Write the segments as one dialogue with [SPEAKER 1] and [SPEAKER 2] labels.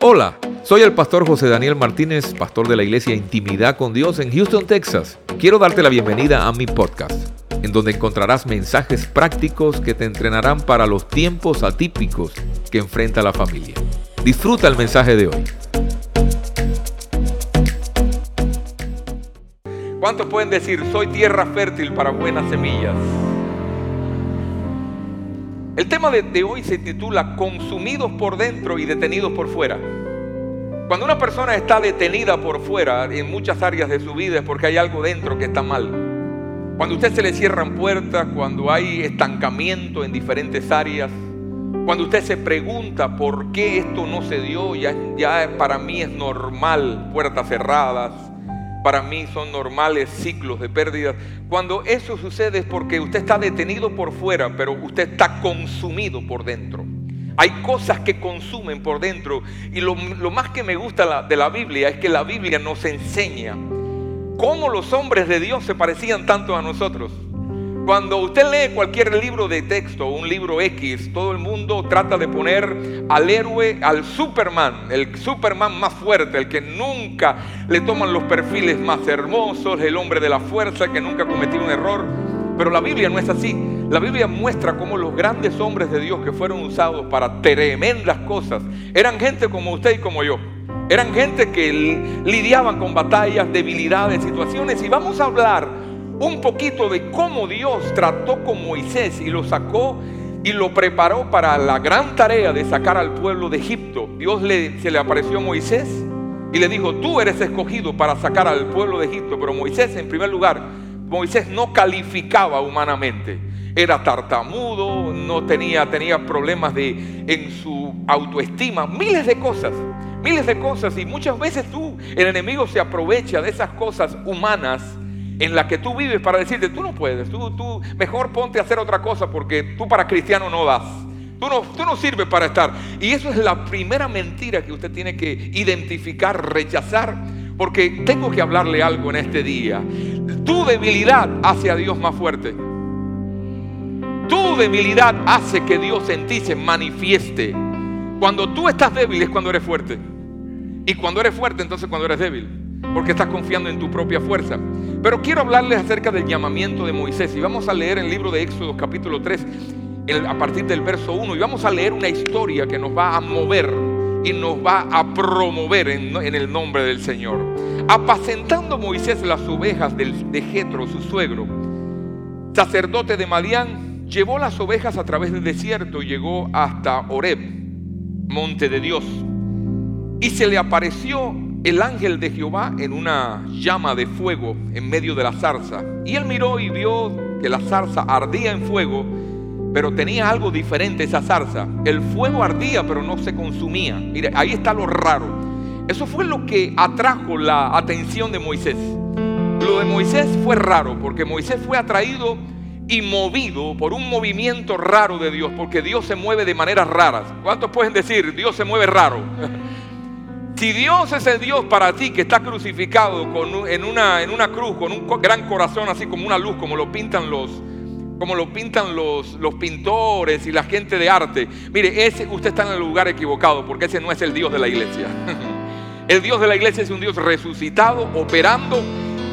[SPEAKER 1] Hola, soy el pastor José Daniel Martínez, pastor de la iglesia Intimidad con Dios en Houston, Texas. Quiero darte la bienvenida a mi podcast, en donde encontrarás mensajes prácticos que te entrenarán para los tiempos atípicos que enfrenta la familia. Disfruta el mensaje de hoy. ¿Cuántos pueden decir, soy tierra fértil para buenas semillas? El tema de, hoy se titula Consumidos por dentro y detenidos por fuera. Cuando una persona está detenida por fuera en muchas áreas de su vida es porque hay algo dentro que está mal. Cuando a usted se le cierran puertas, cuando hay estancamiento en diferentes áreas, cuando usted se pregunta por qué esto no se dio, ya, ya para mí es normal, puertas cerradas, para mí son normales ciclos de pérdidas. Cuando eso sucede es porque usted está detenido por fuera, pero usted está consumido por dentro. Hay cosas que consumen por dentro. Y lo, más que me gusta de la Biblia es que la Biblia nos enseña cómo los hombres de Dios se parecían tanto a nosotros. Cuando usted lee cualquier libro de texto, un libro X, todo el mundo trata de poner al héroe, al Superman, el Superman más fuerte, el que nunca le toman los perfiles más hermosos, el hombre de la fuerza, que nunca cometió un error. Pero la Biblia no es así. La Biblia muestra cómo los grandes hombres de Dios que fueron usados para tremendas cosas eran gente como usted y como yo. Eran gente que lidiaban con batallas, debilidades, situaciones. Y vamos a hablar un poquito de cómo Dios trató con Moisés y lo sacó y lo preparó para la gran tarea de sacar al pueblo de Egipto. Dios le, se le apareció a Moisés y le dijo, tú eres escogido para sacar al pueblo de Egipto. Pero Moisés, en primer lugar, Moisés no calificaba humanamente. Era tartamudo, no tenía, tenía problemas de, en su autoestima, miles de cosas, miles de cosas. Y muchas veces tú, el enemigo se aprovecha de esas cosas humanas en la que tú vives para decirte, tú no puedes, tú, tú mejor ponte a hacer otra cosa porque tú para cristiano no das. Tú no, tú no sirves para estar. Y eso es la primera mentira que usted tiene que identificar, rechazar, porque tengo que hablarle algo en este día. Tu debilidad hace a Dios más fuerte. Tu debilidad hace que Dios en ti se manifieste. Cuando tú estás débil es cuando eres fuerte. Y cuando eres fuerte, entonces cuando eres débil porque estás confiando en tu propia fuerza. Pero quiero hablarles acerca del llamamiento de Moisés y vamos a leer el libro de Éxodo capítulo 3 a partir del verso 1 y vamos a leer una historia que nos va a mover y nos va a promover en, el nombre del Señor. Apacentando Moisés las ovejas de Jetro, su suegro, sacerdote de Madián, llevó las ovejas a través del desierto y llegó hasta Horeb, monte de Dios. Y se le apareció el ángel de Jehová en una llama de fuego en medio de la zarza. Y él miró y vio que la zarza ardía en fuego, pero tenía algo diferente esa zarza. El fuego ardía, pero no se consumía. Mire, ahí está lo raro. Eso fue lo que atrajo la atención de Moisés. Lo de Moisés fue raro, porque Moisés fue atraído y movido por un movimiento raro de Dios, porque Dios se mueve de maneras raras. ¿Cuántos pueden decir, Dios se mueve raro? Si Dios es el Dios para ti que está crucificado en, una, en una cruz con un gran corazón así como una luz, como lo pintan los, como lo pintan los, los pintores y la gente de arte, mire, ese, usted está en el lugar equivocado porque ese no es el Dios de la iglesia. El Dios de la iglesia es un Dios resucitado, operando,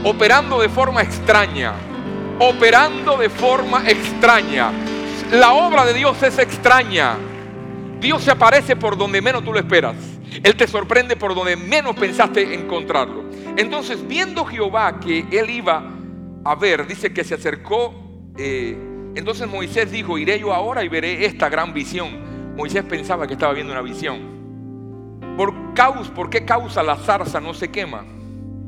[SPEAKER 1] operando de forma extraña, operando de forma extraña. La obra de Dios es extraña. Dios se aparece por donde menos tú lo esperas. Él te sorprende por donde menos pensaste encontrarlo. Entonces, viendo Jehová que él iba a ver, dice que se acercó. Eh, entonces Moisés dijo, iré yo ahora y veré esta gran visión. Moisés pensaba que estaba viendo una visión. ¿Por, ¿Por qué causa la zarza no se quema?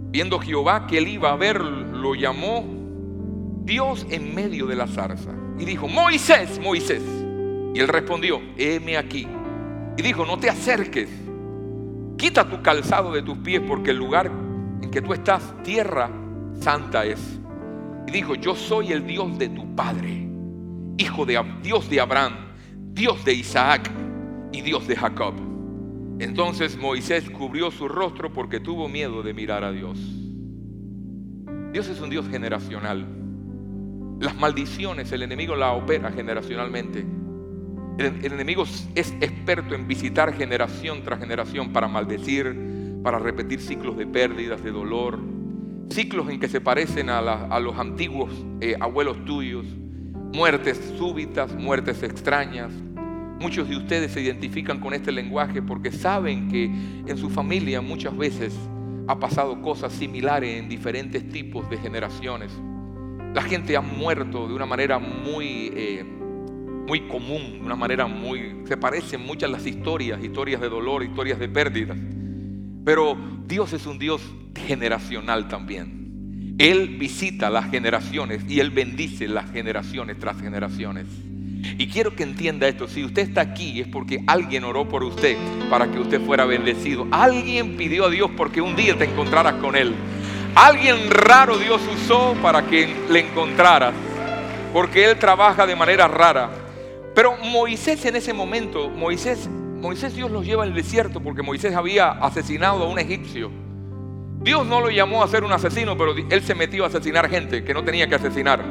[SPEAKER 1] Viendo Jehová que él iba a ver, lo llamó Dios en medio de la zarza. Y dijo, Moisés, Moisés. Y él respondió, heme aquí. Y dijo, no te acerques Quita tu calzado de tus pies porque el lugar en que tú estás, tierra santa es. Y dijo, yo soy el Dios de tu Padre, hijo de Dios de Abraham, Dios de Isaac y Dios de Jacob. Entonces Moisés cubrió su rostro porque tuvo miedo de mirar a Dios. Dios es un Dios generacional. Las maldiciones, el enemigo la opera generacionalmente. El, enemigo es experto en visitar generación tras generación para maldecir, para repetir ciclos de pérdidas, de dolor, ciclos en que se parecen a, los antiguos eh, abuelos tuyos, muertes súbitas, muertes extrañas. Muchos de ustedes se identifican con este lenguaje porque saben que en su familia muchas veces ha pasado cosas similares en diferentes tipos de generaciones. La gente ha muerto de una manera muy, eh, muy común, de una manera muy... Se parecen muchas las historias, historias de dolor, historias de pérdidas. Pero Dios es un Dios generacional también. Él visita las generaciones y Él bendice las generaciones tras generaciones. Y quiero que entienda esto, si usted está aquí es porque alguien oró por usted para que usted fuera bendecido. Alguien pidió a Dios porque un día te encontraras con Él. Alguien raro Dios usó para que le encontraras, porque Él trabaja de manera rara. Pero Moisés en ese momento, Moisés, Moisés Dios los lleva al desierto porque Moisés había asesinado a un egipcio. Dios no lo llamó a ser un asesino, pero él se metió a asesinar gente que no tenía que asesinar.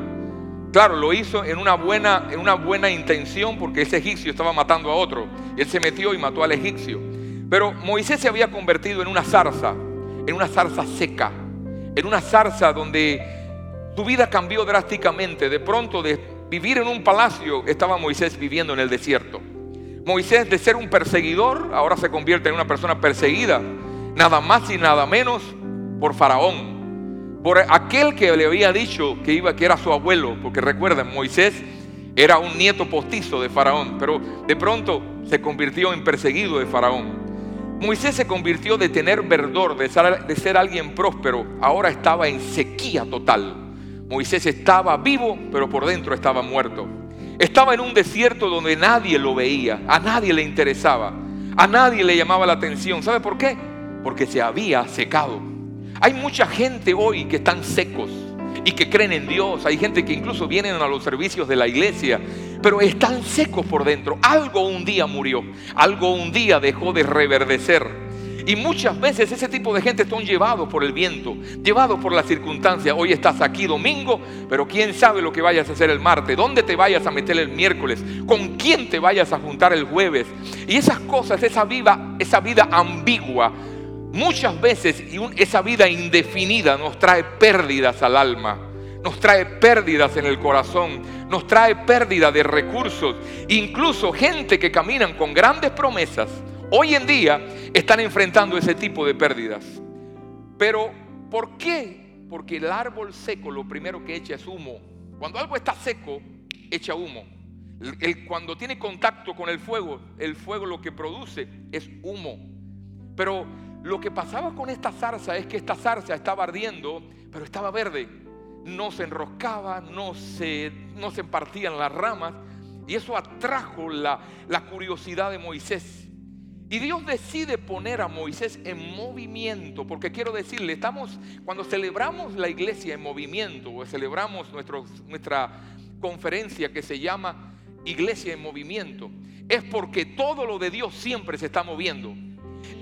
[SPEAKER 1] Claro, lo hizo en una buena, en una buena intención porque ese egipcio estaba matando a otro. Él se metió y mató al egipcio. Pero Moisés se había convertido en una zarza, en una zarza seca, en una zarza donde su vida cambió drásticamente. De pronto, de vivir en un palacio, estaba Moisés viviendo en el desierto. Moisés, de ser un perseguidor, ahora se convierte en una persona perseguida, nada más y nada menos por Faraón por aquel que le había dicho que iba que era su abuelo, porque recuerden, Moisés era un nieto postizo de Faraón, pero de pronto se convirtió en perseguido de Faraón. Moisés se convirtió de tener verdor, de ser, de ser alguien próspero, ahora estaba en sequía total. Moisés estaba vivo, pero por dentro estaba muerto. Estaba en un desierto donde nadie lo veía, a nadie le interesaba, a nadie le llamaba la atención. ¿Sabe por qué? Porque se había secado. Hay mucha gente hoy que están secos y que creen en Dios. Hay gente que incluso vienen a los servicios de la iglesia, pero están secos por dentro. Algo un día murió, algo un día dejó de reverdecer. Y muchas veces ese tipo de gente son llevados por el viento, llevados por la circunstancia. Hoy estás aquí domingo, pero quién sabe lo que vayas a hacer el martes, dónde te vayas a meter el miércoles, con quién te vayas a juntar el jueves. Y esas cosas, esa vida, esa vida ambigua, Muchas veces esa vida indefinida nos trae pérdidas al alma, nos trae pérdidas en el corazón, nos trae pérdida de recursos. Incluso gente que caminan con grandes promesas, hoy en día están enfrentando ese tipo de pérdidas. Pero, ¿por qué? Porque el árbol seco lo primero que echa es humo. Cuando algo está seco, echa humo. cuando tiene contacto con el fuego, el fuego lo que produce es humo. Pero lo que pasaba con esta zarza es que esta zarza estaba ardiendo, pero estaba verde. No se enroscaba, no se, no se partían las ramas. Y eso atrajo la, la curiosidad de Moisés. Y Dios decide poner a Moisés en movimiento, porque quiero decirle, estamos, cuando celebramos la iglesia en movimiento, o celebramos nuestra conferencia que se llama Iglesia en Movimiento, es porque todo lo de Dios siempre se está moviendo.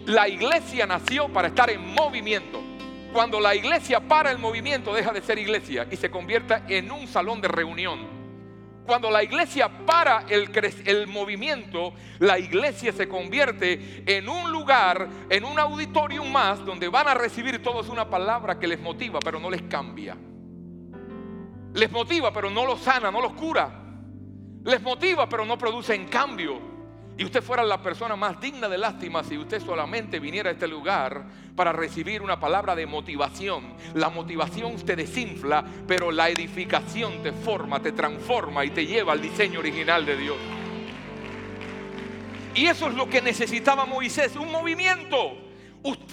[SPEAKER 1] La iglesia nació para estar en movimiento. Cuando la iglesia para el movimiento deja de ser iglesia y se convierte en un salón de reunión. Cuando la iglesia para el, el, movimiento, la iglesia se convierte en un lugar, en un auditorium más, donde van a recibir todos una palabra que les motiva, pero no les cambia. Les motiva, pero no los sana, no los cura. Les motiva, pero no produce en cambio. Y usted fuera la persona más digna de lástima si usted solamente viniera a este lugar para recibir una palabra de motivación. La motivación te desinfla, pero la edificación te forma, te transforma y te lleva al diseño original de Dios. Y eso es lo que necesitaba Moisés, un movimiento.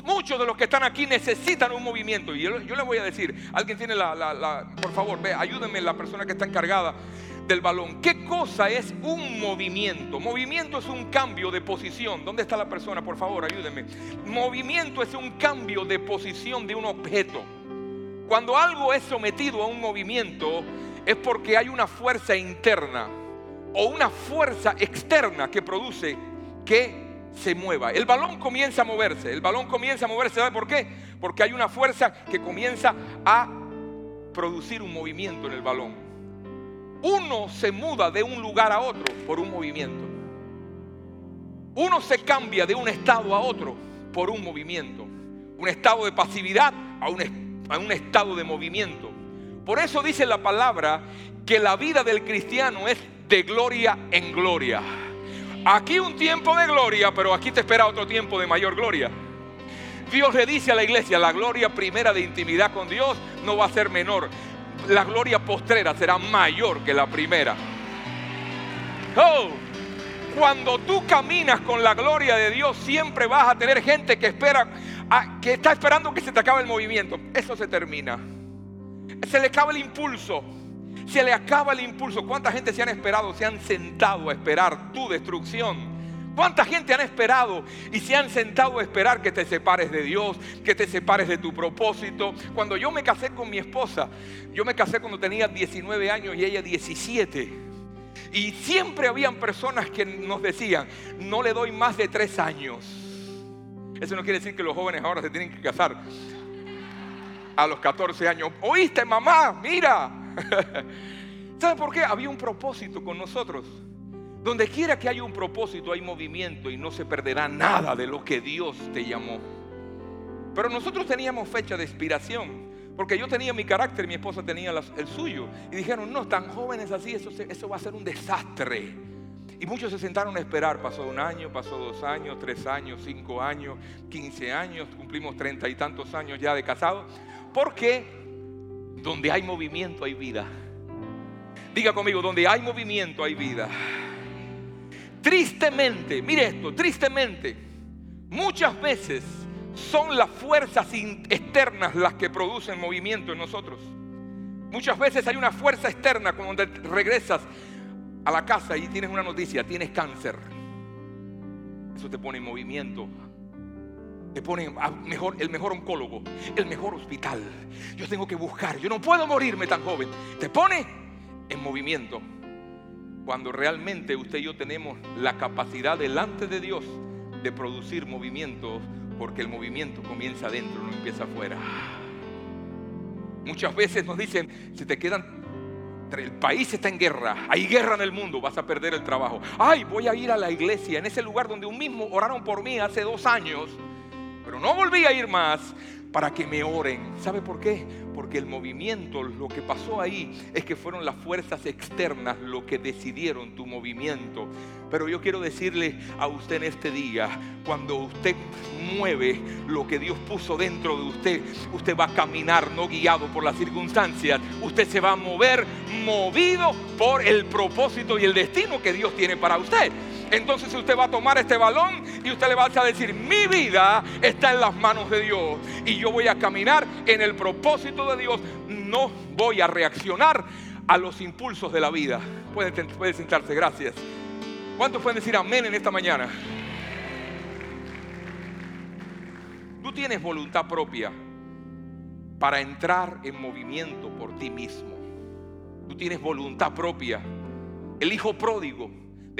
[SPEAKER 1] Muchos de los que están aquí necesitan un movimiento. Y yo, yo le voy a decir, alguien tiene la, por favor, ve, ayúdenme la persona que está encargada del balón. ¿Qué cosa es un movimiento? Movimiento es un cambio de posición. ¿Dónde está la persona? Por favor, ayúdenme. Movimiento es un cambio de posición de un objeto. Cuando algo es sometido a un movimiento es porque hay una fuerza interna o una fuerza externa que produce que se mueva. El balón comienza a moverse. El balón comienza a moverse. ¿Sabe por qué? Porque hay una fuerza que comienza a producir un movimiento en el balón. Uno se muda de un lugar a otro por un movimiento. uno se cambia de un estado a otro por un movimiento. Un estado de pasividad a un, a un estado de movimiento. Por eso dice la palabra que la vida del cristiano es de gloria en gloria. Aquí un tiempo de gloria, pero aquí te espera otro tiempo de mayor gloria. Dios le dice a la iglesia, la gloria primera de intimidad con Dios no va a ser menor. La gloria postrera será mayor que la primera. Oh, cuando tú caminas con la gloria de Dios, siempre vas a tener gente que espera, que está esperando que se te acabe el movimiento. Eso se termina. Se le acaba el impulso. Se le acaba el impulso. ¿Cuánta gente se han esperado, se han sentado a esperar tu destrucción? ¿Cuánta gente han esperado y se han sentado a esperar que te separes de Dios, que te separes de tu propósito? Cuando yo me casé con mi esposa, yo me casé cuando tenía 19 años y ella 17. Y siempre habían personas que nos decían, no le doy más de tres años. Eso no quiere decir que los jóvenes ahora se tienen que casar a los 14 años. ¿Oíste, mamá? Mira. ¿Sabe por qué? Había un propósito con nosotros. Donde quiera que haya un propósito hay movimiento y no se perderá nada de lo que Dios te llamó. Pero nosotros teníamos fecha de expiración. Porque yo tenía mi carácter y mi esposa tenía el suyo. Y dijeron, no, tan jóvenes así, eso, eso va a ser un desastre. Y muchos se sentaron a esperar. Pasó un año, pasó dos años, tres años, cinco años, quince años. Cumplimos treinta y tantos años ya de casados. Porque donde hay movimiento hay vida. Diga conmigo, donde hay movimiento hay vida. Tristemente, mire esto, tristemente, muchas veces son las fuerzas externas las que producen movimiento en nosotros. Muchas veces hay una fuerza externa cuando regresas a la casa y tienes una noticia, tienes cáncer. Eso te pone en movimiento. Te pone mejor, el mejor oncólogo, el mejor hospital. Yo tengo que buscar, yo no puedo morirme tan joven. Te pone en movimiento cuando realmente usted y yo tenemos la capacidad delante de Dios de producir movimientos, porque el movimiento comienza adentro, no empieza afuera. Muchas veces nos dicen, si te quedan, el país está en guerra, hay guerra en el mundo, vas a perder el trabajo. Ay, voy a ir a la iglesia, en ese lugar donde un mismo oraron por mí hace dos años, pero no volví a ir más para que me oren. ¿Sabe por qué? Porque el movimiento, lo que pasó ahí es que fueron las fuerzas externas lo que decidieron tu movimiento. Pero yo quiero decirle a usted en este día, cuando usted mueve lo que Dios puso dentro de usted, usted va a caminar no guiado por las circunstancias, usted se va a mover movido por el propósito y el destino que Dios tiene para usted. Entonces usted va a tomar este balón y usted le va a decir, mi vida está en las manos de Dios y yo voy a caminar en el propósito de Dios. No voy a reaccionar a los impulsos de la vida. Puede, puede sentarse, gracias. ¿Cuántos pueden decir amén en esta mañana? Tú tienes voluntad propia para entrar en movimiento por ti mismo. Tú tienes voluntad propia. El hijo pródigo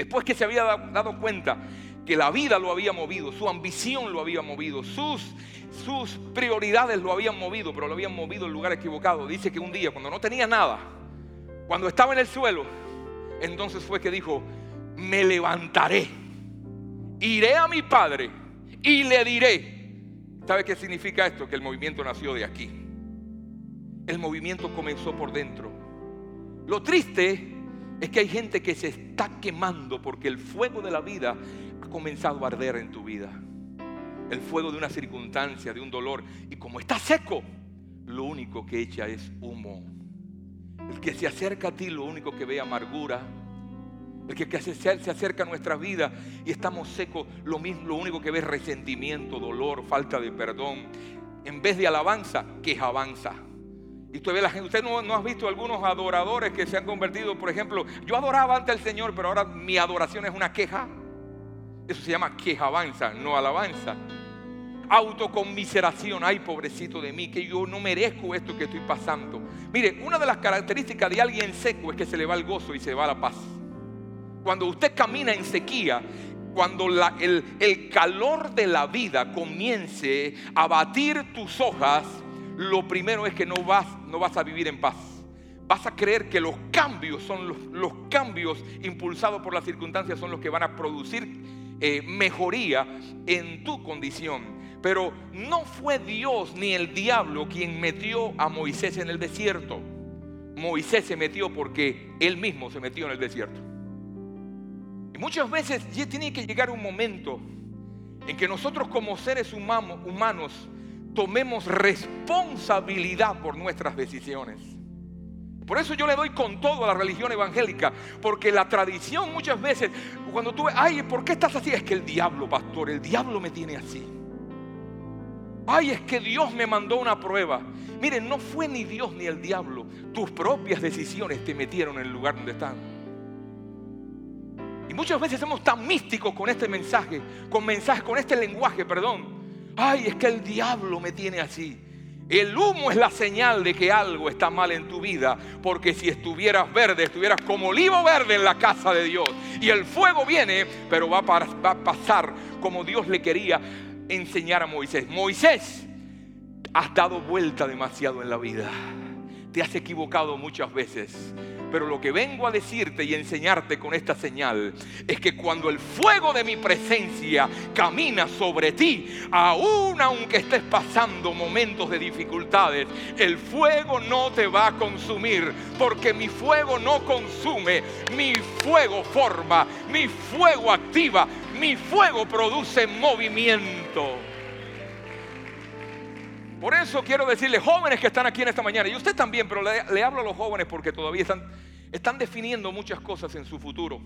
[SPEAKER 1] Después que se había dado cuenta que la vida lo había movido, su ambición lo había movido, sus, sus prioridades lo habían movido, pero lo habían movido en lugar equivocado. Dice que un día, cuando no tenía nada, cuando estaba en el suelo, entonces fue que dijo, me levantaré, iré a mi padre y le diré. ¿Sabe qué significa esto? Que el movimiento nació de aquí. El movimiento comenzó por dentro. Lo triste es que hay gente que se está quemando porque el fuego de la vida comenzado a arder en tu vida. El fuego de una circunstancia, de un dolor. Y como está seco, lo único que echa es humo. El que se acerca a ti, lo único que ve amargura. El que se acerca a nuestra vida y estamos secos, lo, mismo, lo único que ve es resentimiento, dolor, falta de perdón. En vez de alabanza, quejabanza. Y usted ve la gente, usted no, no ha visto algunos adoradores que se han convertido, por ejemplo, yo adoraba antes al Señor, pero ahora mi adoración es una queja. Eso se llama quejabanza, no alabanza. Autoconmiseración, ay pobrecito de mí, que yo no merezco esto que estoy pasando. Mire, una de las características de alguien seco es que se le va el gozo y se va la paz. Cuando usted camina en sequía, cuando el, el calor de la vida comience a batir tus hojas, lo primero es que no vas, no vas a vivir en paz. Vas a creer que los cambios son los, los cambios impulsados por las circunstancias son los que van a producir eh, mejoría en tu condición. Pero no fue Dios ni el diablo quien metió a Moisés en el desierto. Moisés se metió porque él mismo se metió en el desierto. Y muchas veces ya tiene que llegar un momento en que nosotros como seres humanos tomemos responsabilidad por nuestras decisiones. Por eso yo le doy con todo a la religión evangélica, porque la tradición muchas veces, cuando tú ves, ay, ¿por qué estás así? Es que el diablo, pastor, el diablo me tiene así. Ay, es que Dios me mandó una prueba. Miren, no fue ni Dios ni el diablo. Tus propias decisiones te metieron en el lugar donde están. Y muchas veces somos tan místicos con este mensaje, con mensaje, con este lenguaje, perdón. Ay, es que el diablo me tiene así. El humo es la señal de que algo está mal en tu vida, porque si estuvieras verde, estuvieras como olivo verde en la casa de Dios. Y el fuego viene, pero va a, pasar como Dios le quería enseñar a Moisés. Moisés, has dado vuelta demasiado en la vida. Te has equivocado muchas veces. Pero lo que vengo a decirte y enseñarte con esta señal es que cuando el fuego de mi presencia camina sobre ti, aun aunque estés pasando momentos de dificultades, el fuego no te va a consumir, porque mi fuego no consume, mi fuego forma, mi fuego activa, mi fuego produce movimiento. Por eso quiero decirle, jóvenes que están aquí en esta mañana, y usted también, pero le, hablo a los jóvenes porque todavía están, están definiendo muchas cosas en su futuro.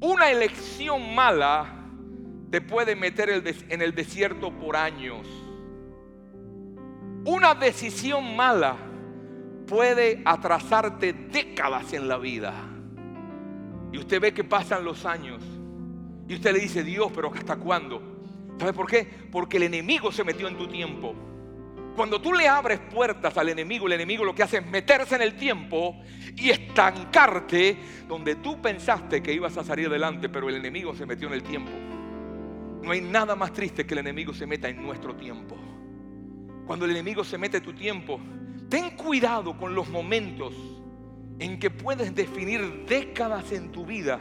[SPEAKER 1] Una elección mala te puede meter en el desierto por años. Una decisión mala puede atrasarte décadas en la vida. Y usted ve que pasan los años. Y usted le dice, Dios, pero ¿hasta cuándo? ¿Sabe por qué? Porque el enemigo se metió en tu tiempo. Cuando tú le abres puertas al enemigo, el enemigo lo que hace es meterse en el tiempo y estancarte donde tú pensaste que ibas a salir adelante, pero el enemigo se metió en el tiempo. No hay nada más triste que el enemigo se meta en nuestro tiempo. Cuando el enemigo se mete en tu tiempo, ten cuidado con los momentos en que puedes definir décadas en tu vida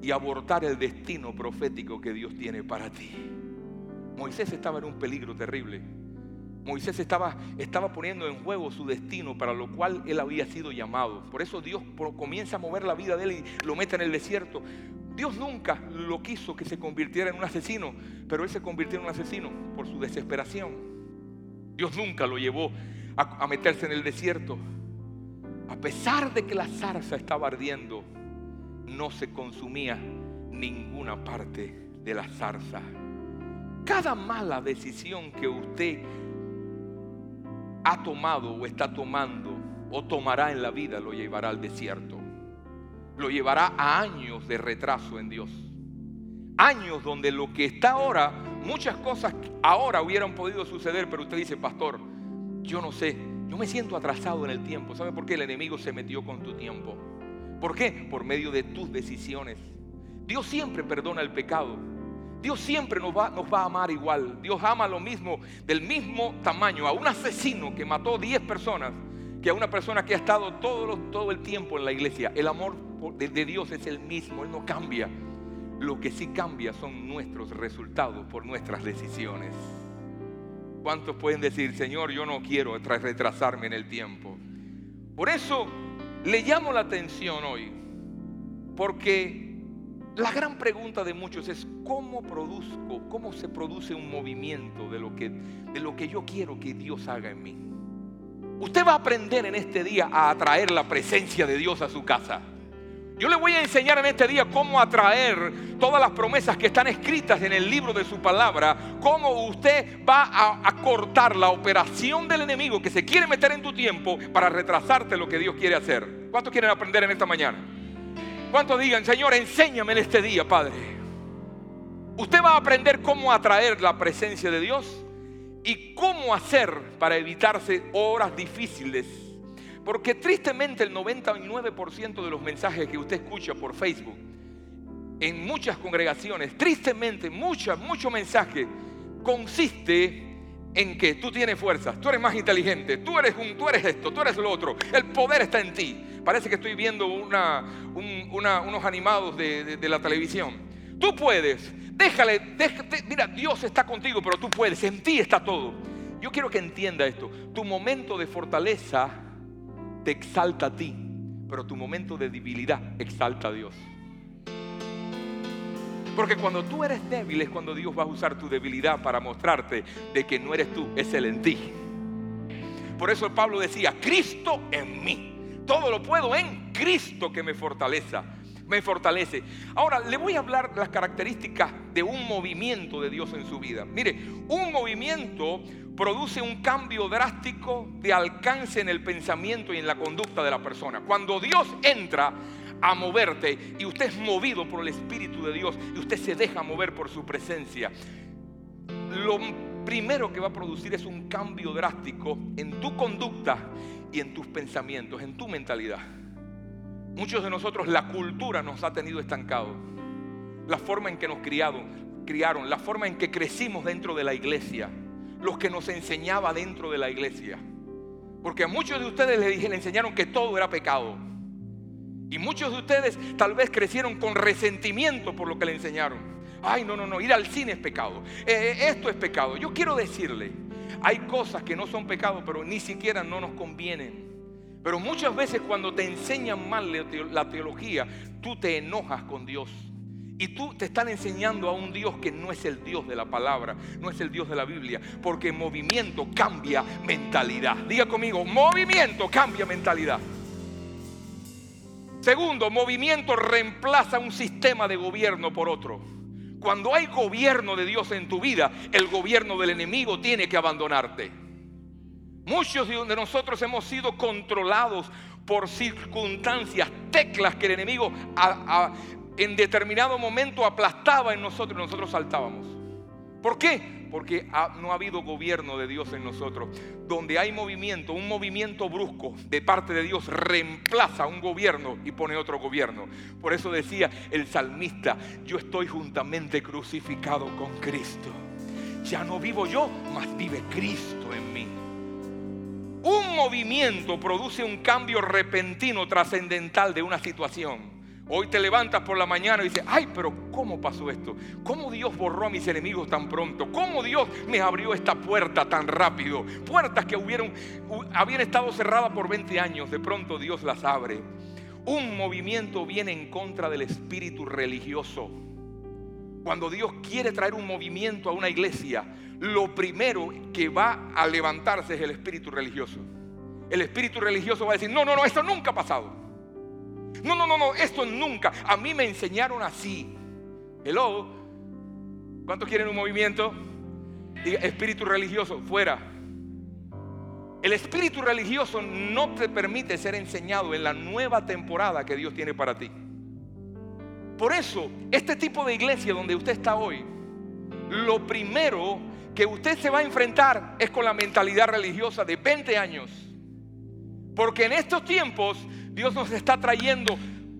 [SPEAKER 1] y abortar el destino profético que Dios tiene para ti. Moisés estaba en un peligro terrible. Moisés estaba, estaba poniendo en juego su destino para lo cual él había sido llamado. Por eso Dios comienza a mover la vida de él y lo mete en el desierto. Dios nunca lo quiso que se convirtiera en un asesino, pero él se convirtió en un asesino por su desesperación. Dios nunca lo llevó a, a meterse en el desierto. A pesar de que la zarza estaba ardiendo, no se consumía ninguna parte de la zarza. Cada mala decisión que usted ha tomado o está tomando o tomará en la vida lo llevará al desierto. Lo llevará a años de retraso en Dios. Años donde lo que está ahora, muchas cosas ahora hubieran podido suceder, pero usted dice, pastor, yo no sé, yo me siento atrasado en el tiempo. ¿Sabe por qué el enemigo se metió con tu tiempo? ¿Por qué? Por medio de tus decisiones. Dios siempre perdona el pecado. Dios siempre nos va, a amar igual. Dios ama lo mismo, del mismo tamaño, a un asesino que mató 10 personas, que a una persona que ha estado todo, todo el tiempo en la iglesia. El amor de, de Dios es el mismo, Él no cambia. Lo que sí cambia son nuestros resultados por nuestras decisiones. ¿Cuántos pueden decir, Señor, yo no quiero retrasarme en el tiempo? Por eso le llamo la atención hoy, porque la gran pregunta de muchos es cómo produzco, cómo se produce un movimiento de lo que de lo que yo quiero que Dios haga en mí. Usted va a aprender en este día a atraer la presencia de Dios a su casa. Yo le voy a enseñar en este día cómo atraer todas las promesas que están escritas en el libro de su palabra, cómo usted va a, cortar la operación del enemigo que se quiere meter en tu tiempo para retrasarte lo que Dios quiere hacer. ¿Cuántos quieren aprender en esta mañana? ¿Cuántos digan, Señor, enséñame en este día, Padre? Usted va a aprender cómo atraer la presencia de Dios y cómo hacer para evitarse horas difíciles. Porque tristemente el 99% de los mensajes que usted escucha por Facebook, en muchas congregaciones, tristemente, muchas, mucho mensaje consiste en que tú tienes fuerzas, tú eres más inteligente, tú eres, un, tú eres esto, tú eres lo otro, el poder está en ti. Parece que estoy viendo una, unos animados de, de la televisión. Tú puedes, Déjale, déjate, mira, Dios está contigo, pero tú puedes, en ti está todo. Yo quiero que entienda esto. Tu momento de fortaleza te exalta a ti, pero tu momento de debilidad exalta a Dios. Porque cuando tú eres débil es cuando Dios va a usar tu debilidad para mostrarte de que no eres tú, es Él en ti. Por eso Pablo decía, Cristo en mí. Todo lo puedo en Cristo que me fortalece. Me fortalece. Ahora le voy a hablar las características de un movimiento de Dios en su vida. Mire, un movimiento produce un cambio drástico de alcance en el pensamiento y en la conducta de la persona. Cuando Dios entra a moverte y usted es movido por el Espíritu de Dios y usted se deja mover por su presencia, lo primero que va a producir es un cambio drástico en tu conducta y en tus pensamientos, en tu mentalidad. Muchos de nosotros la cultura nos ha tenido estancados. La forma en que nos criaron, criaron, la forma en que crecimos dentro de la iglesia, los que nos enseñaba dentro de la iglesia. Porque a muchos de ustedes les le enseñaron que todo era pecado. Y muchos de ustedes tal vez crecieron con resentimiento por lo que le enseñaron. Ay, no, no, no, ir al cine es pecado. Eh, eh, esto es pecado. Yo quiero decirle, hay cosas que no son pecado, pero ni siquiera no nos convienen. Pero muchas veces cuando te enseñan mal la teología, tú te enojas con Dios. Y tú te están enseñando a un Dios que no es el Dios de la palabra, no es el Dios de la Biblia, porque movimiento cambia mentalidad. Diga conmigo, movimiento cambia mentalidad. Segundo, movimiento reemplaza un sistema de gobierno por otro. Cuando hay gobierno de Dios en tu vida, el gobierno del enemigo tiene que abandonarte. Muchos de nosotros hemos sido controlados por circunstancias, teclas que el enemigo en determinado momento aplastaba en nosotros y nosotros saltábamos. ¿Por qué? Porque no ha habido gobierno de Dios en nosotros. Donde hay movimiento, un movimiento brusco de parte de Dios reemplaza un gobierno y pone otro gobierno. Por eso decía el salmista, yo estoy juntamente crucificado con Cristo. Ya no vivo yo, mas vive Cristo en mí. Un movimiento produce un cambio repentino, trascendental de una situación. Hoy te levantas por la mañana y dices, ay, pero ¿cómo pasó esto? ¿Cómo Dios borró a mis enemigos tan pronto? ¿Cómo Dios me abrió esta puerta tan rápido? Puertas que hubieron, habían estado cerradas por 20 años, de pronto Dios las abre. Un movimiento viene en contra del espíritu religioso. Cuando Dios quiere traer un movimiento a una iglesia, lo primero que va a levantarse es el espíritu religioso. El espíritu religioso va a decir, no, no, no, esto nunca ha pasado. No, no, no, no, esto nunca. A mí me enseñaron así. Hello. ¿Cuántos quieren un movimiento? espíritu religioso, fuera. El espíritu religioso no te permite ser enseñado en la nueva temporada que Dios tiene para ti. Por eso, este tipo de iglesia donde usted está hoy, lo primero que usted se va a enfrentar es con la mentalidad religiosa de 20 años. Porque en estos tiempos Dios nos está trayendo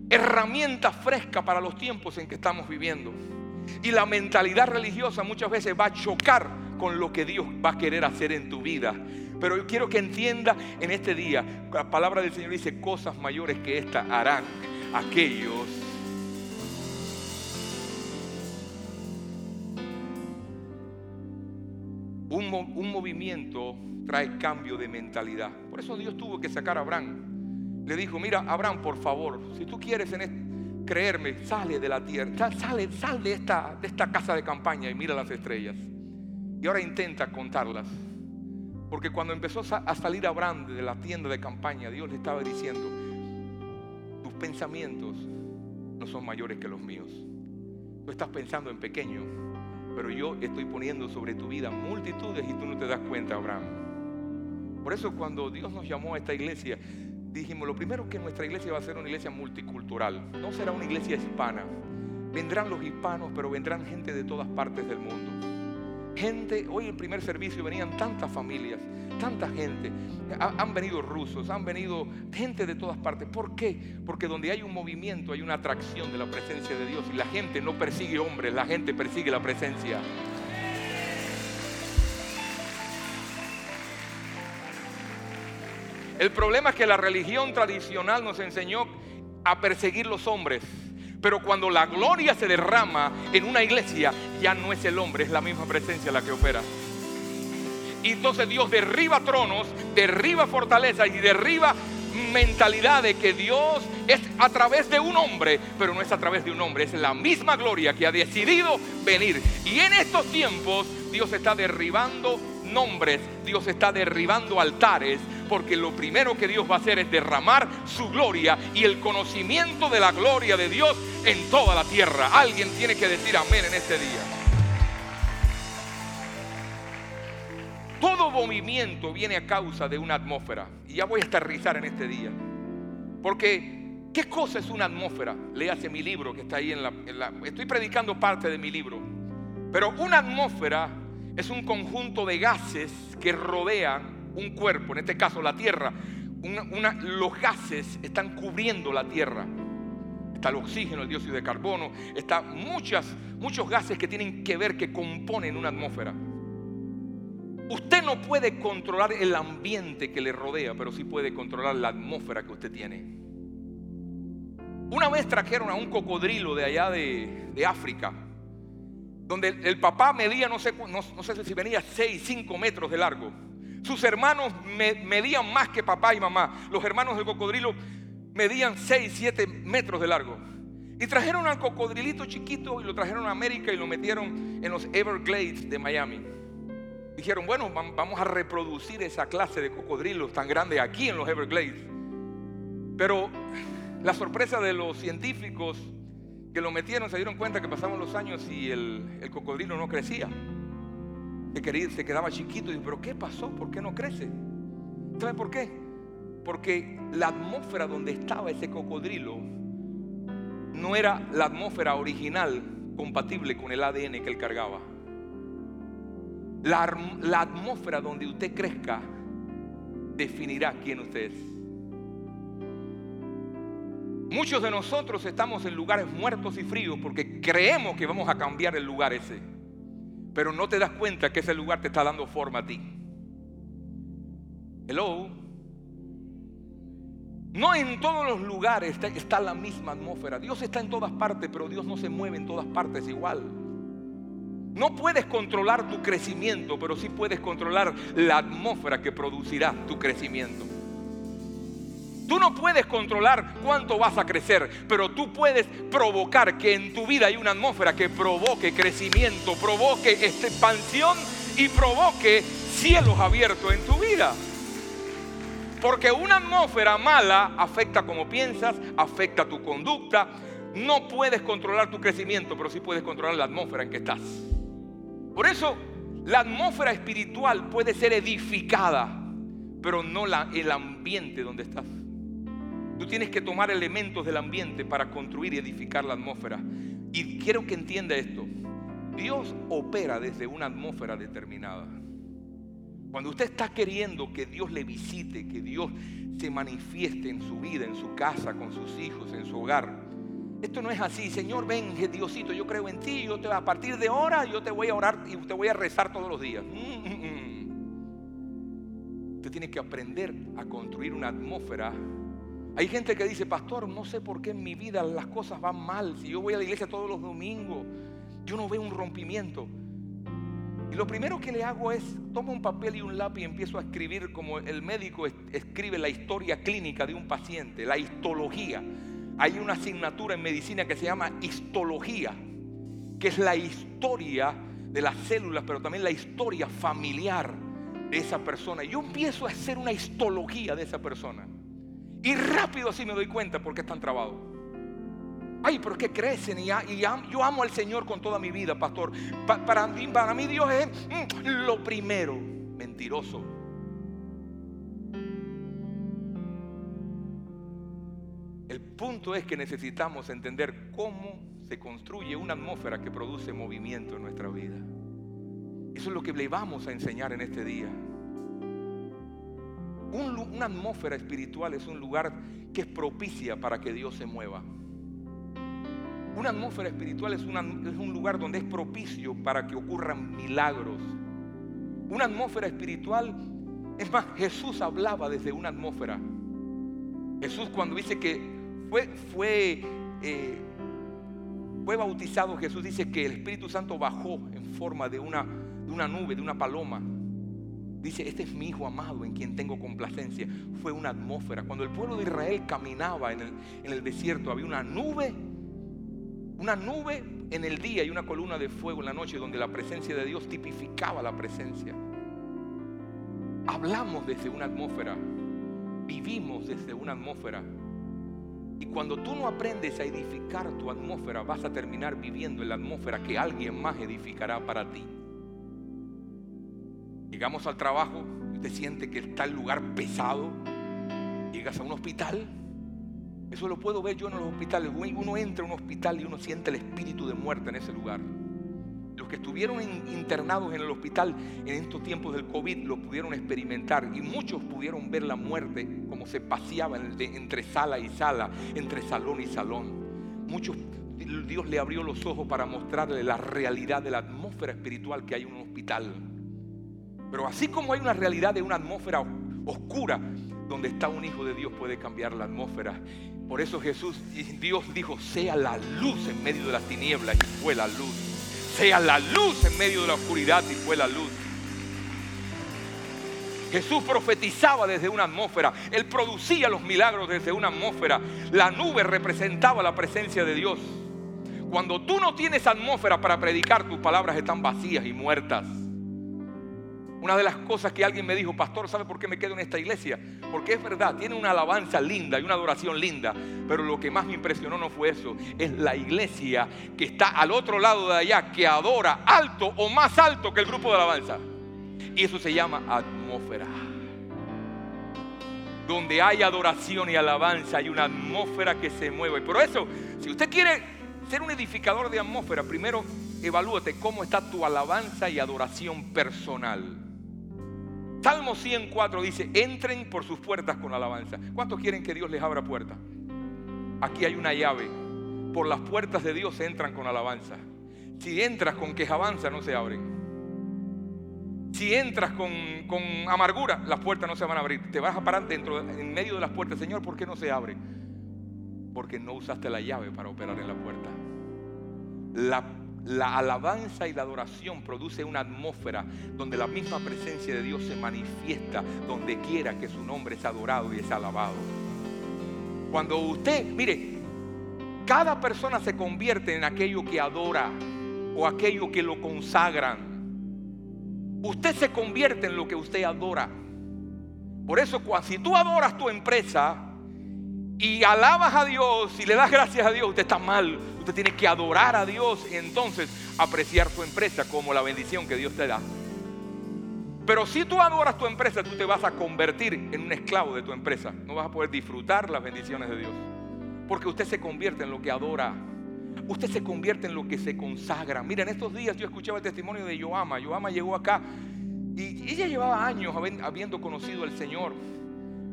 [SPEAKER 1] herramientas frescas para los tiempos en que estamos viviendo. Y la mentalidad religiosa muchas veces va a chocar con lo que Dios va a querer hacer en tu vida. Pero yo quiero que entienda en este día, la palabra del Señor dice, cosas mayores que esta harán aquellos. Un, un movimiento trae cambio de mentalidad. Por eso Dios tuvo que sacar a Abraham le dijo, mira, Abraham, por favor, si tú quieres en creerme, sale de la tierra, sale, sal de esta, de esta casa de campaña y mira las estrellas. Y ahora intenta contarlas. Porque cuando empezó a salir Abraham de la tienda de campaña, Dios le estaba diciendo, tus pensamientos no son mayores que los míos. Tú estás pensando en pequeño, pero yo estoy poniendo sobre tu vida multitudes y tú no te das cuenta, Abraham. Por eso cuando Dios nos llamó a esta iglesia, dijimos, lo primero que nuestra iglesia va a ser una iglesia multicultural, no será una iglesia hispana. Vendrán los hispanos, pero vendrán gente de todas partes del mundo. Gente, hoy en el primer servicio venían tantas familias, tanta gente. han venido rusos, han venido gente de todas partes. ¿Por qué? Porque donde hay un movimiento hay una atracción de la presencia de Dios y la gente no persigue hombres, la gente persigue la presencia. El problema es que la religión tradicional nos enseñó a perseguir los hombres. Pero cuando la gloria se derrama en una iglesia, ya no es el hombre, es la misma presencia la que opera. Y entonces Dios derriba tronos, derriba fortalezas y derriba mentalidad de que Dios es a través de un hombre, pero no es a través de un hombre, es la misma gloria que ha decidido venir. Y en estos tiempos Dios está derribando nombres, Dios está derribando altares, porque lo primero que Dios va a hacer es derramar su gloria y el conocimiento de la gloria de Dios en toda la tierra. Alguien tiene que decir amén en este día. Todo movimiento viene a causa de una atmósfera. Y ya voy a aterrizar en este día. Porque, ¿qué cosa es una atmósfera? Léase mi libro que está ahí en la... Estoy predicando parte de mi libro. Pero una atmósfera es un conjunto de gases que rodean un cuerpo, en este caso la tierra. los gases están cubriendo la tierra. Está el oxígeno, el dióxido de carbono, está muchas, muchos gases que tienen que ver, que componen una atmósfera. Usted no puede controlar el ambiente que le rodea, pero sí puede controlar la atmósfera que usted tiene. Una vez trajeron a un cocodrilo de allá de, África donde el papá medía, no sé, no, sé si venía 6, 5 metros de largo. Sus hermanos medían más que papá y mamá. Los hermanos del cocodrilo medían 6, 7 metros de largo. Y trajeron al cocodrilito chiquito y lo trajeron a América y lo metieron en los Everglades de Miami. Dijeron, bueno, vamos a reproducir esa clase de cocodrilos tan grande aquí en los Everglades. Pero la sorpresa de los científicos que lo metieron se dieron cuenta que pasaban los años y el, cocodrilo no crecía. Que se quedaba chiquito y pero ¿qué pasó? ¿Por qué no crece? ¿Sabe por qué? Porque la atmósfera donde estaba ese cocodrilo no era la atmósfera original compatible con el ADN que él cargaba. La, la atmósfera donde usted crezca definirá quién usted es. Muchos de nosotros estamos en lugares muertos y fríos porque creemos que vamos a cambiar el lugar ese. Pero no te das cuenta que ese lugar te está dando forma a ti. Hello. No en todos los lugares está, está, la misma atmósfera. Dios está en todas partes, pero Dios no se mueve en todas partes igual. No puedes controlar tu crecimiento, pero sí puedes controlar la atmósfera que producirá tu crecimiento. Tú no puedes controlar cuánto vas a crecer, pero tú puedes provocar que en tu vida hay una atmósfera que provoque crecimiento, provoque expansión y provoque cielos abiertos en tu vida. Porque una atmósfera mala afecta como piensas, afecta tu conducta. No puedes controlar tu crecimiento, pero sí puedes controlar la atmósfera en que estás. Por eso la atmósfera espiritual puede ser edificada, pero no el ambiente donde estás. Tú tienes que tomar elementos del ambiente para construir y edificar la atmósfera. Y quiero que entienda esto. Dios opera desde una atmósfera determinada. Cuando usted está queriendo que Dios le visite, que Dios se manifieste en su vida, en su casa, con sus hijos, en su hogar. Esto no es así, Señor, ven, Diosito, yo creo en ti, yo te, a partir de ahora yo te voy a orar y te voy a rezar todos los días. Mm, mm, mm. Usted tiene que aprender a construir una atmósfera hay gente que dice, pastor, no sé por qué en mi vida las cosas van mal. Si yo voy a la iglesia todos los domingos, yo no veo un rompimiento. Y lo primero que le hago es, tomo un papel y un lápiz y empiezo a escribir como el médico escribe la historia clínica de un paciente, la histología. Hay una asignatura en medicina que se llama histología, que es la historia de las células, pero también la historia familiar de esa persona. Yo empiezo a hacer una histología de esa persona. Y rápido así me doy cuenta porque están trabados. Ay, pero es que crecen y, yo amo al Señor con toda mi vida, pastor. para, mí, Dios es mm, lo primero. Mentiroso. El punto es que necesitamos entender cómo se construye una atmósfera que produce movimiento en nuestra vida. Eso es lo que le vamos a enseñar en este día una atmósfera espiritual es un lugar que es propicia para que Dios se mueva. Una atmósfera espiritual es, un lugar donde es propicio para que ocurran milagros. Una atmósfera espiritual, es más, Jesús hablaba desde una atmósfera. Jesús cuando dice que fue, eh, bautizado, Jesús dice que el Espíritu Santo bajó en forma de una nube, de una paloma. Dice, este es mi hijo amado en quien tengo complacencia. Fue una atmósfera. Cuando el pueblo de Israel caminaba en el, en el desierto, había una nube, una nube en el día y una columna de fuego en la noche donde la presencia de Dios tipificaba la presencia. Hablamos desde una atmósfera, vivimos desde una atmósfera. Y cuando tú no aprendes a edificar tu atmósfera, vas a terminar viviendo en la atmósfera que alguien más edificará para ti. Llegamos al trabajo, usted siente que está el lugar pesado, llegas a un hospital, eso lo puedo ver yo en los hospitales. Uno entra a un hospital y uno siente el espíritu de muerte en ese lugar. Los que estuvieron internados en el hospital en estos tiempos del COVID lo pudieron experimentar y muchos pudieron ver la muerte como se paseaba entre sala y sala, entre salón y salón. Muchos, Dios le abrió los ojos para mostrarle la realidad de la atmósfera espiritual que hay en un hospital. Pero así como hay una realidad de una atmósfera oscura, donde está un hijo de Dios puede cambiar la atmósfera. Por eso Jesús, Dios dijo, sea la luz en medio de las tinieblas y fue la luz sea la luz en medio de la oscuridad y fue la luz. Jesús profetizaba desde una atmósfera, Él producía los milagros desde una atmósfera. La nube representaba la presencia de Dios. Cuando tú no tienes atmósfera para predicar, tus palabras están vacías y muertas. Una de las cosas que alguien me dijo, pastor, ¿sabe por qué me quedo en esta iglesia? Porque es verdad, tiene una alabanza linda y una adoración linda, pero lo que más me impresionó no fue eso, es la iglesia que está al otro lado de allá, que adora alto o más alto que el grupo de alabanza. Y eso se llama atmósfera. Donde hay adoración y alabanza, hay una atmósfera que se mueve. Por eso, si usted quiere ser un edificador de atmósfera, primero evalúate cómo está tu alabanza y adoración personal. Salmo 104 dice, entren por sus puertas con alabanza. ¿Cuántos quieren que Dios les abra puertas? Aquí hay una llave. Por las puertas de Dios entran con alabanza. Si entras con quejabanza no se abren. Si entras con, con, amargura, las puertas no se van a abrir. Te vas a parar dentro, en medio de las puertas. Señor, ¿por qué no se abre? Porque no usaste la llave para operar en la puerta. La la alabanza y la adoración produce una atmósfera donde la misma presencia de Dios se manifiesta donde quiera que su nombre es adorado y es alabado. Cuando usted, mire, cada persona se convierte en aquello que adora o aquello que lo consagran. Usted se convierte en lo que usted adora. Por eso, si tú adoras tu empresa, y alabas a Dios y le das gracias a Dios, usted está mal. Usted tiene que adorar a Dios y entonces apreciar tu empresa como la bendición que Dios te da. Pero si tú adoras tu empresa, tú te vas a convertir en un esclavo de tu empresa. No vas a poder disfrutar las bendiciones de Dios. Porque usted se convierte en lo que adora. Usted se convierte en lo que se consagra. Mira, en estos días yo escuchaba el testimonio de Yoama. Yoama llegó acá y ella llevaba años habiendo conocido al Señor.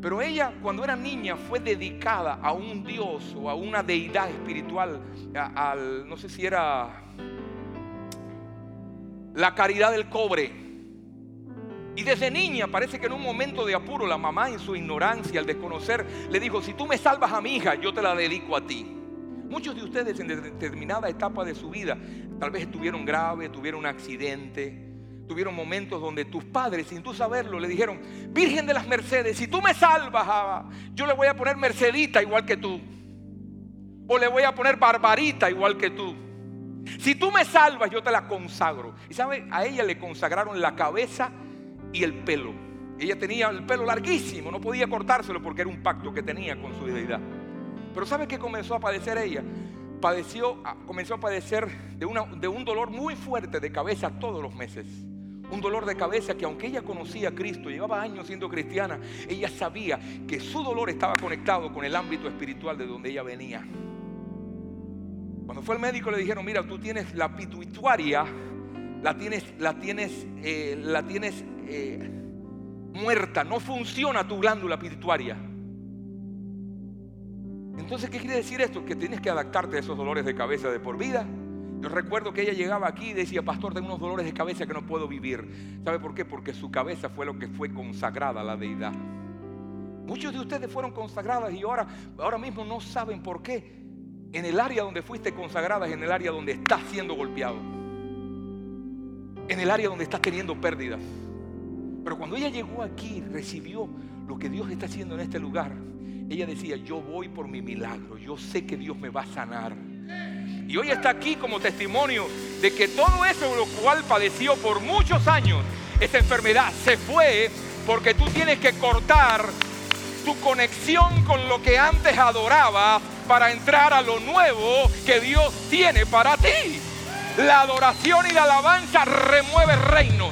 [SPEAKER 1] Pero ella cuando era niña fue dedicada a un dios o a una deidad espiritual, al, no sé si era la caridad del cobre. Y desde niña parece que en un momento de apuro la mamá en su ignorancia, al desconocer, le dijo, si tú me salvas a mi hija, yo te la dedico a ti. Muchos de ustedes en determinada etapa de su vida tal vez estuvieron graves, tuvieron un accidente, tuvieron momentos donde tus padres, sin tú saberlo, le dijeron, Virgen de las Mercedes, si tú me salvas, yo le voy a poner Mercedita igual que tú. O le voy a poner Barbarita igual que tú. Si tú me salvas, yo te la consagro. Y sabe, a ella le consagraron la cabeza y el pelo. Ella tenía el pelo larguísimo, no podía cortárselo porque era un pacto que tenía con su deidad. Pero ¿sabe qué comenzó a padecer ella? Padeció, comenzó a padecer de, una, de un dolor muy fuerte de cabeza todos los meses un dolor de cabeza que aunque ella conocía a Cristo, llevaba años siendo cristiana, ella sabía que su dolor estaba conectado con el ámbito espiritual de donde ella venía. Cuando fue al médico le dijeron, mira, tú tienes la pituitaria, la tienes, la tienes, eh, la tienes eh, muerta, no funciona tu glándula pituitaria. Entonces, ¿qué quiere decir esto? Que tienes que adaptarte a esos dolores de cabeza de por vida yo recuerdo que ella llegaba aquí y decía, pastor, tengo unos dolores de cabeza que no puedo vivir. ¿Sabe por qué? Porque su cabeza fue lo que fue consagrada a la deidad. Muchos de ustedes fueron consagradas y ahora, ahora mismo no saben por qué. en el área donde fuiste consagrada es en el área donde estás siendo golpeado. En el área donde estás teniendo pérdidas. Pero cuando ella llegó aquí, recibió lo que Dios está haciendo en este lugar. Ella decía, yo voy por mi milagro, yo sé que Dios me va a sanar. Y hoy está aquí como testimonio de que todo eso lo cual padeció por muchos años, esa enfermedad se fue porque tú tienes que cortar tu conexión con lo que antes adorabas para entrar a lo nuevo que Dios tiene para ti. La adoración y la alabanza remueve reinos.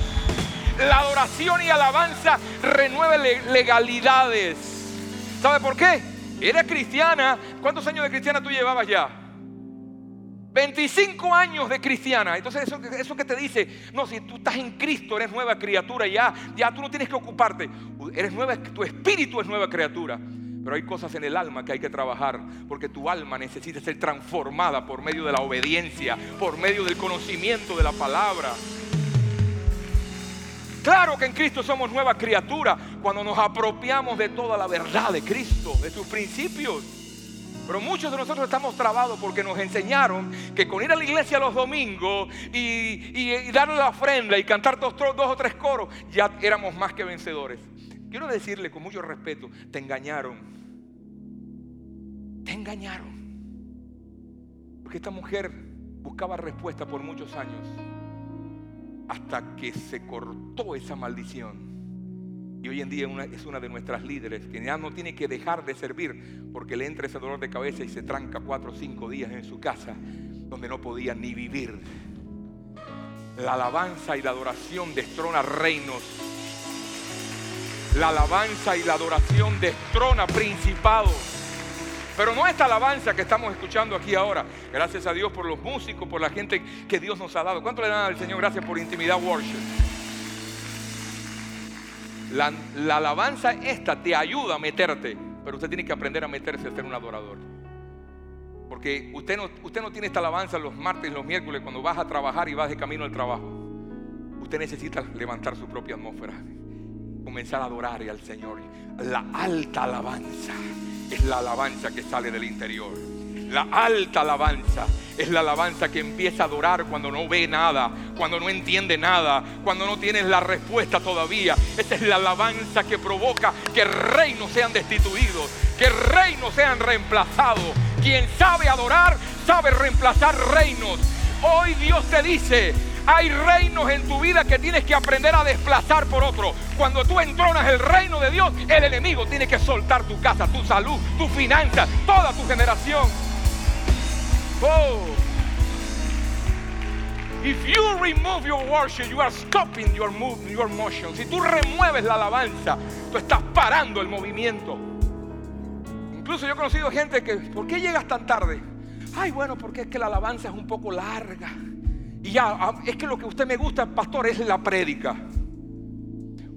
[SPEAKER 1] La adoración y alabanza renueve legalidades. ¿Sabe por qué? Eres cristiana. ¿Cuántos años de cristiana tú llevabas ya? 25 años de cristiana. Entonces eso, eso que te dice, no, si tú estás en Cristo, eres nueva criatura, ya, ya tú no tienes que ocuparte. Eres nueva, tu espíritu es nueva criatura. Pero hay cosas en el alma que hay que trabajar porque tu alma necesita ser transformada por medio de la obediencia, por medio del conocimiento de la palabra. Claro que en Cristo somos nueva criatura cuando nos apropiamos de toda la verdad de Cristo, de sus principios. Pero muchos de nosotros estamos trabados porque nos enseñaron que con ir a la iglesia los domingos y, darle la ofrenda y cantar dos, dos o tres coros, ya éramos más que vencedores. Quiero decirle con mucho respeto, te engañaron. Te engañaron. Porque esta mujer buscaba respuesta por muchos años hasta que se cortó esa maldición. Y hoy en día es una de nuestras líderes que ya no tiene que dejar de servir porque le entra ese dolor de cabeza y se tranca cuatro o cinco días en su casa donde no podía ni vivir. La alabanza y la adoración destrona reinos. La alabanza y la adoración destrona principados. Pero no esta alabanza que estamos escuchando aquí ahora. Gracias a Dios por los músicos, por la gente que Dios nos ha dado. ¿Cuánto le dan al Señor gracias por intimidad worship? La, la, alabanza esta te ayuda a meterte, pero usted tiene que aprender a meterse a ser un adorador. Porque usted no, usted no tiene esta alabanza los martes los miércoles cuando vas a trabajar y vas de camino al trabajo. Usted necesita levantar su propia atmósfera, comenzar a adorar al Señor. La alta alabanza es la alabanza que sale del interior. La alta alabanza es la alabanza que empieza a adorar cuando no ve nada, cuando no entiende nada, cuando no tienes la respuesta todavía. Esa es la alabanza que provoca que reinos sean destituidos, que reinos sean reemplazados. Quien sabe adorar, sabe reemplazar reinos. Hoy Dios te dice, hay reinos en tu vida que tienes que aprender a desplazar por otro. Cuando tú entronas el reino de Dios, el enemigo tiene que soltar tu casa, tu salud, tu finanza, toda tu generación. Oh. If you remove your worship, you are stopping your, move, your motion. Si tú remueves la alabanza, tú estás parando el movimiento. Incluso yo he conocido gente que, ¿por qué llegas tan tarde? Ay, bueno, porque es que la alabanza es un poco larga. Y ya, ah, es que lo que usted me gusta, pastor, es la prédica.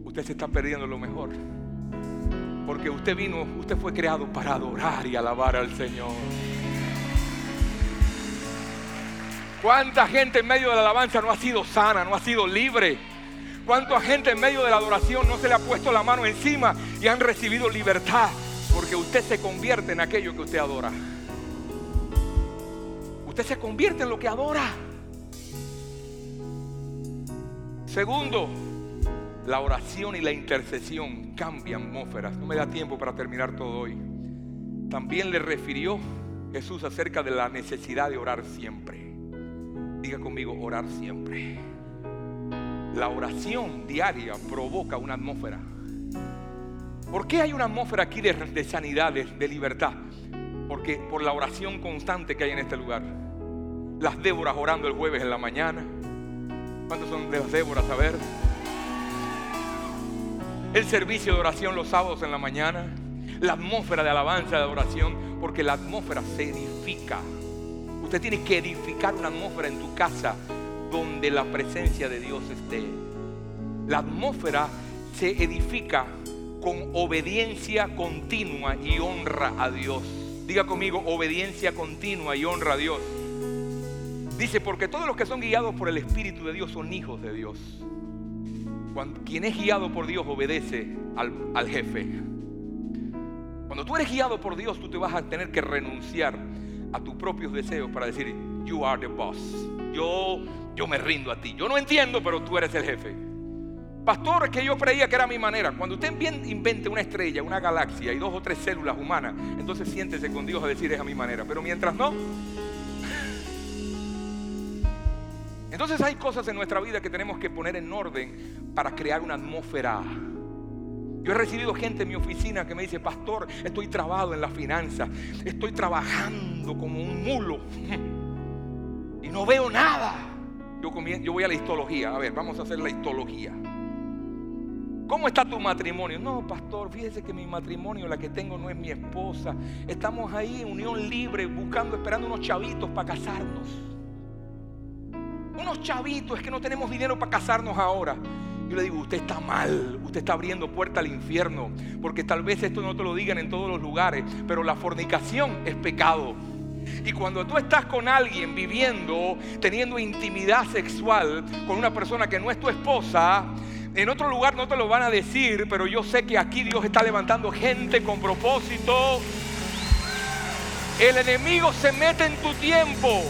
[SPEAKER 1] Usted se está perdiendo lo mejor. Porque usted vino, usted fue creado para adorar y alabar al Señor. ¿Cuánta gente en medio de la alabanza no ha sido sana, no ha sido libre? ¿Cuánta gente en medio de la adoración no se le ha puesto la mano encima y han recibido libertad? Porque usted se convierte en aquello que usted adora. Usted se convierte en lo que adora. Segundo, la oración y la intercesión cambian atmósferas. No me da tiempo para terminar todo hoy. También le refirió Jesús acerca de la necesidad de orar siempre. Diga conmigo, orar siempre. La oración diaria provoca una atmósfera. ¿Por qué hay una atmósfera aquí de, sanidad, de, libertad? Porque por la oración constante que hay en este lugar. Las Déboras orando el jueves en la mañana ¿Cuántos son de las Déboras? A ver. El servicio de oración los sábados en la mañana. La atmósfera de alabanza, de oración. Porque la atmósfera se edifica. Usted tiene que edificar una atmósfera en tu casa donde la presencia de Dios esté. La atmósfera se edifica con obediencia continua y honra a Dios. Diga conmigo, obediencia continua y honra a Dios. Dice, porque todos los que son guiados por el Espíritu de Dios son hijos de Dios. quien es guiado por Dios obedece al, al jefe. Cuando tú eres guiado por Dios, tú te vas a tener que renunciar a tus propios deseos para decir, you are the boss. Yo, yo me rindo a ti. Yo no entiendo, pero tú eres el jefe. Pastor, es que yo creía que era mi manera. Cuando usted invente una estrella, una galaxia y dos o tres células humanas, entonces siéntese con Dios a decir es a mi manera. Pero mientras no, entonces hay cosas en nuestra vida que tenemos que poner en orden para crear una atmósfera. Yo he recibido gente en mi oficina que me dice, pastor, estoy trabado en la finanza, estoy trabajando como un mulo y no veo nada. Yo, yo voy a la histología, a ver, vamos a hacer la histología. ¿Cómo está tu matrimonio? No, pastor, fíjese que mi matrimonio, la que tengo, no es mi esposa. Estamos ahí unión libre, buscando, esperando unos chavitos para casarnos. Unos chavitos, es que no tenemos dinero para casarnos ahora. Yo le digo, usted está mal, usted está abriendo puerta al infierno, porque tal vez esto no te lo digan en todos los lugares, pero la fornicación es pecado. Y cuando tú estás con alguien viviendo, teniendo intimidad sexual con una persona que no es tu esposa, en otro lugar no te lo van a decir, pero yo sé que aquí Dios está levantando gente con propósito. El enemigo se mete en tu tiempo,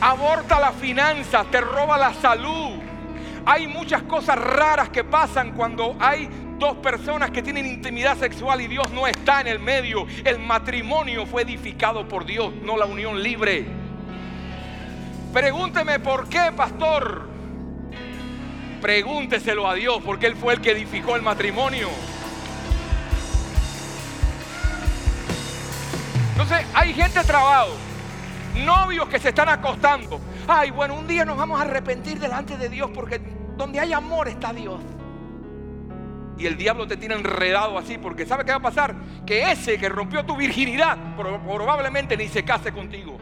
[SPEAKER 1] aborta las finanzas, te roba la salud. Hay muchas cosas raras que pasan cuando hay dos personas que tienen intimidad sexual y Dios no está en el medio. El matrimonio fue edificado por Dios, no la unión libre. Pregúnteme por qué, pastor. Pregúnteselo a Dios porque Él fue el que edificó el matrimonio. Entonces hay gente trabado, novios que se están acostando. Ay, bueno, un día nos vamos a arrepentir delante de Dios porque donde hay amor está Dios. Y el diablo te tiene enredado así porque ¿sabe qué va a pasar? Que ese que rompió tu virginidad probablemente ni se case contigo.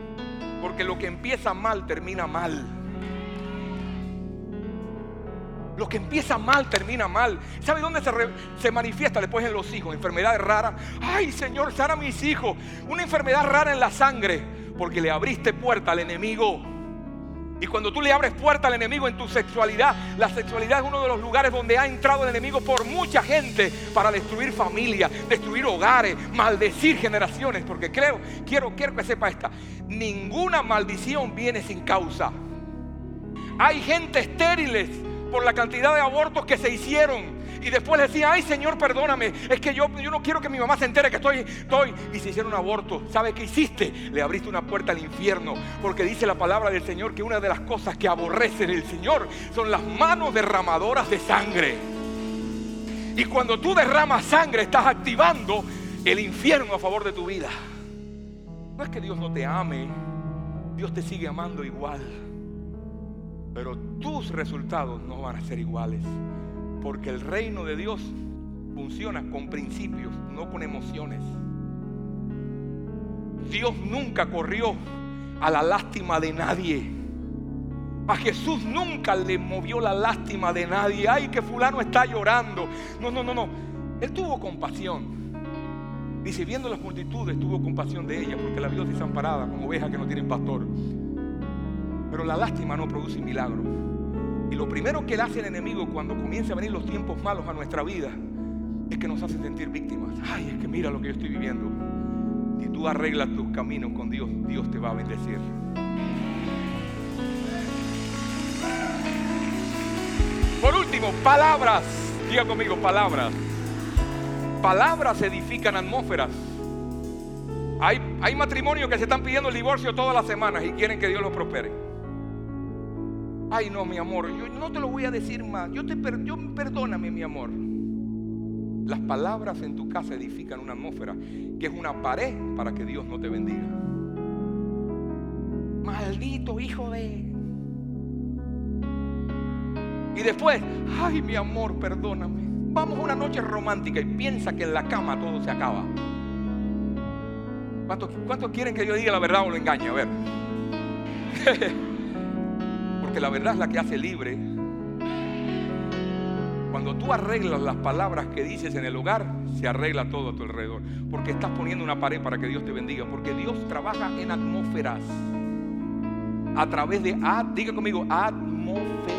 [SPEAKER 1] Porque lo que empieza mal termina mal. Lo que empieza mal termina mal. ¿Sabe dónde se, manifiesta después en los hijos? Enfermedades raras. Ay, Señor, sana a mis hijos. Una enfermedad rara en la sangre. Porque le abriste puerta al enemigo. Y cuando tú le abres puerta al enemigo en tu sexualidad, la sexualidad es uno de los lugares donde ha entrado el enemigo por mucha gente para destruir familias, destruir hogares, maldecir generaciones. Porque creo, quiero, quiero que sepa esta, ninguna maldición viene sin causa. Hay gente estériles por la cantidad de abortos que se hicieron. Y después le decía, ay Señor, perdóname, es que yo, yo no quiero que mi mamá se entere que estoy, estoy. Y se hicieron un aborto. ¿Sabe qué hiciste? Le abriste una puerta al infierno. Porque dice la palabra del Señor que una de las cosas que aborrecen el Señor son las manos derramadoras de sangre. Y cuando tú derramas sangre, estás activando el infierno a favor de tu vida. No es que Dios no te ame, Dios te sigue amando igual. Pero tus resultados no van a ser iguales. Porque el reino de Dios funciona con principios, no con emociones. Dios nunca corrió a la lástima de nadie. A Jesús nunca le movió la lástima de nadie. Ay, que fulano está llorando. No, no, no, no. Él tuvo compasión. Dice, viendo las multitudes, tuvo compasión de ella, porque la vio desamparada, como oveja que no tiene pastor. Pero la lástima no produce milagro. Y lo primero que le hace el enemigo cuando comienza a venir los tiempos malos a nuestra vida es que nos hace sentir víctimas. Ay, es que mira lo que yo estoy viviendo. Si tú arreglas tus caminos con Dios, Dios te va a bendecir. Por último, palabras. Diga conmigo, palabras. Palabras edifican atmósferas. Hay, hay matrimonios que se están pidiendo el divorcio todas las semanas y quieren que Dios los prospere. Ay, no, mi amor, yo no te lo voy a decir más. Yo te yo, perdóname, mi amor. Las palabras en tu casa edifican una atmósfera que es una pared para que Dios no te bendiga. Maldito hijo de. Y después, ay, mi amor, perdóname. Vamos a una noche romántica y piensa que en la cama todo se acaba. ¿Cuántos, cuántos quieren que yo diga la verdad o lo engañe? A ver. porque la verdad es la que hace libre. Cuando tú arreglas las palabras que dices en el hogar, se arregla todo a tu alrededor. Porque estás poniendo una pared para que Dios te bendiga. Porque Dios trabaja en atmósferas. A través de, diga conmigo, atmósferas.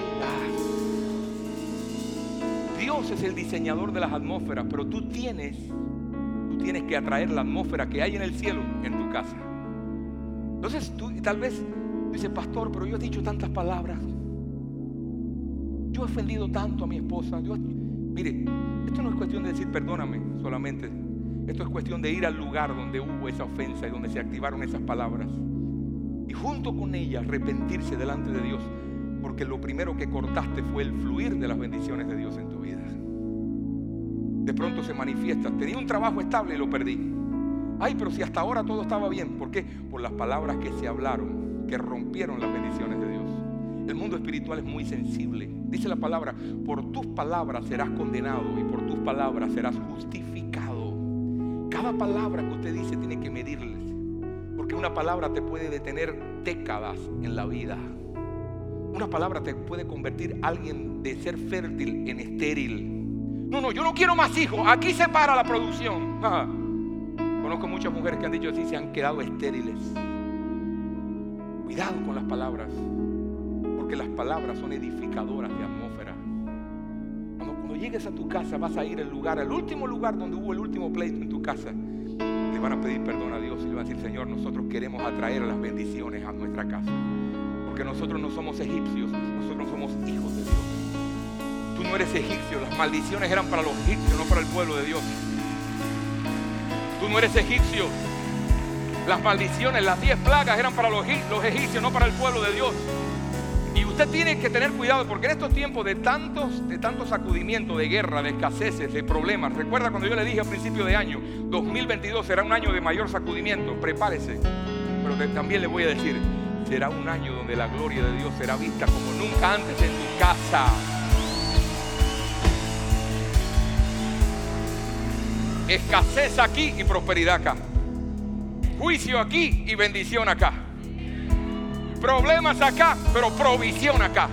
[SPEAKER 1] Dios es el diseñador de las atmósferas, pero tú tienes, tú tienes que atraer la atmósfera que hay en el cielo en tu casa. Entonces tú tal vez dices, pastor, pero yo he dicho tantas palabras. Yo he ofendido tanto a mi esposa. mire, esto no es cuestión de decir perdóname solamente. Esto es cuestión de ir al lugar donde hubo esa ofensa y donde se activaron esas palabras. Y junto con ella arrepentirse delante de Dios. Porque lo primero que cortaste fue el fluir de las bendiciones de Dios en tu vida. De pronto se manifiesta. Tenía un trabajo estable y lo perdí. Ay, pero si hasta ahora todo estaba bien. ¿Por qué? Por las palabras que se hablaron, que rompieron las bendiciones de Dios. El mundo espiritual es muy sensible. Dice la palabra, por tus palabras serás condenado y por tus palabras serás justificado. Cada palabra que usted dice tiene que medirles. Porque una palabra te puede detener décadas en la vida. Una palabra te puede convertir a alguien de ser fértil en estéril. No, no, yo no quiero más hijos. Aquí se para la producción. Conozco muchas mujeres que han dicho así, se han quedado estériles. Cuidado con las palabras que las palabras son edificadoras de atmósfera. Cuando, llegues a tu casa vas a ir al lugar, al último lugar donde hubo el último pleito en tu casa. Le van a pedir perdón a Dios y le van a decir, Señor, nosotros queremos atraer las bendiciones a nuestra casa. Porque nosotros no somos egipcios, nosotros somos hijos de Dios. Tú no eres egipcio, las maldiciones eran para los egipcios, no para el pueblo de Dios. Tú no eres egipcio. Las maldiciones, las diez plagas eran para los, egipcios, no para el pueblo de Dios. Y usted tiene que tener cuidado porque en estos tiempos de tantos, de tantos sacudimientos, de guerra, de escaseces, de problemas, recuerda cuando yo le dije a principio de año, 2022 será un año de mayor sacudimiento, prepárese. Pero también le voy a decir, será un año donde la gloria de Dios será vista como nunca antes en tu casa. Escasez aquí y prosperidad acá. Juicio aquí y bendición acá. Problemas acá, pero provisión acá.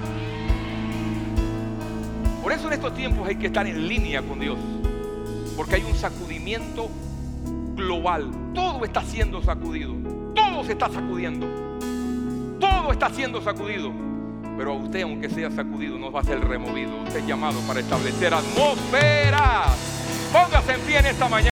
[SPEAKER 1] Por eso en estos tiempos hay que estar en línea con Dios. Porque hay un sacudimiento global. Todo está siendo sacudido. Todo se está sacudiendo. Todo está siendo sacudido. Pero a usted, aunque sea sacudido, no va a ser removido. Usted es llamado para establecer atmósferas. Póngase en pie en esta mañana.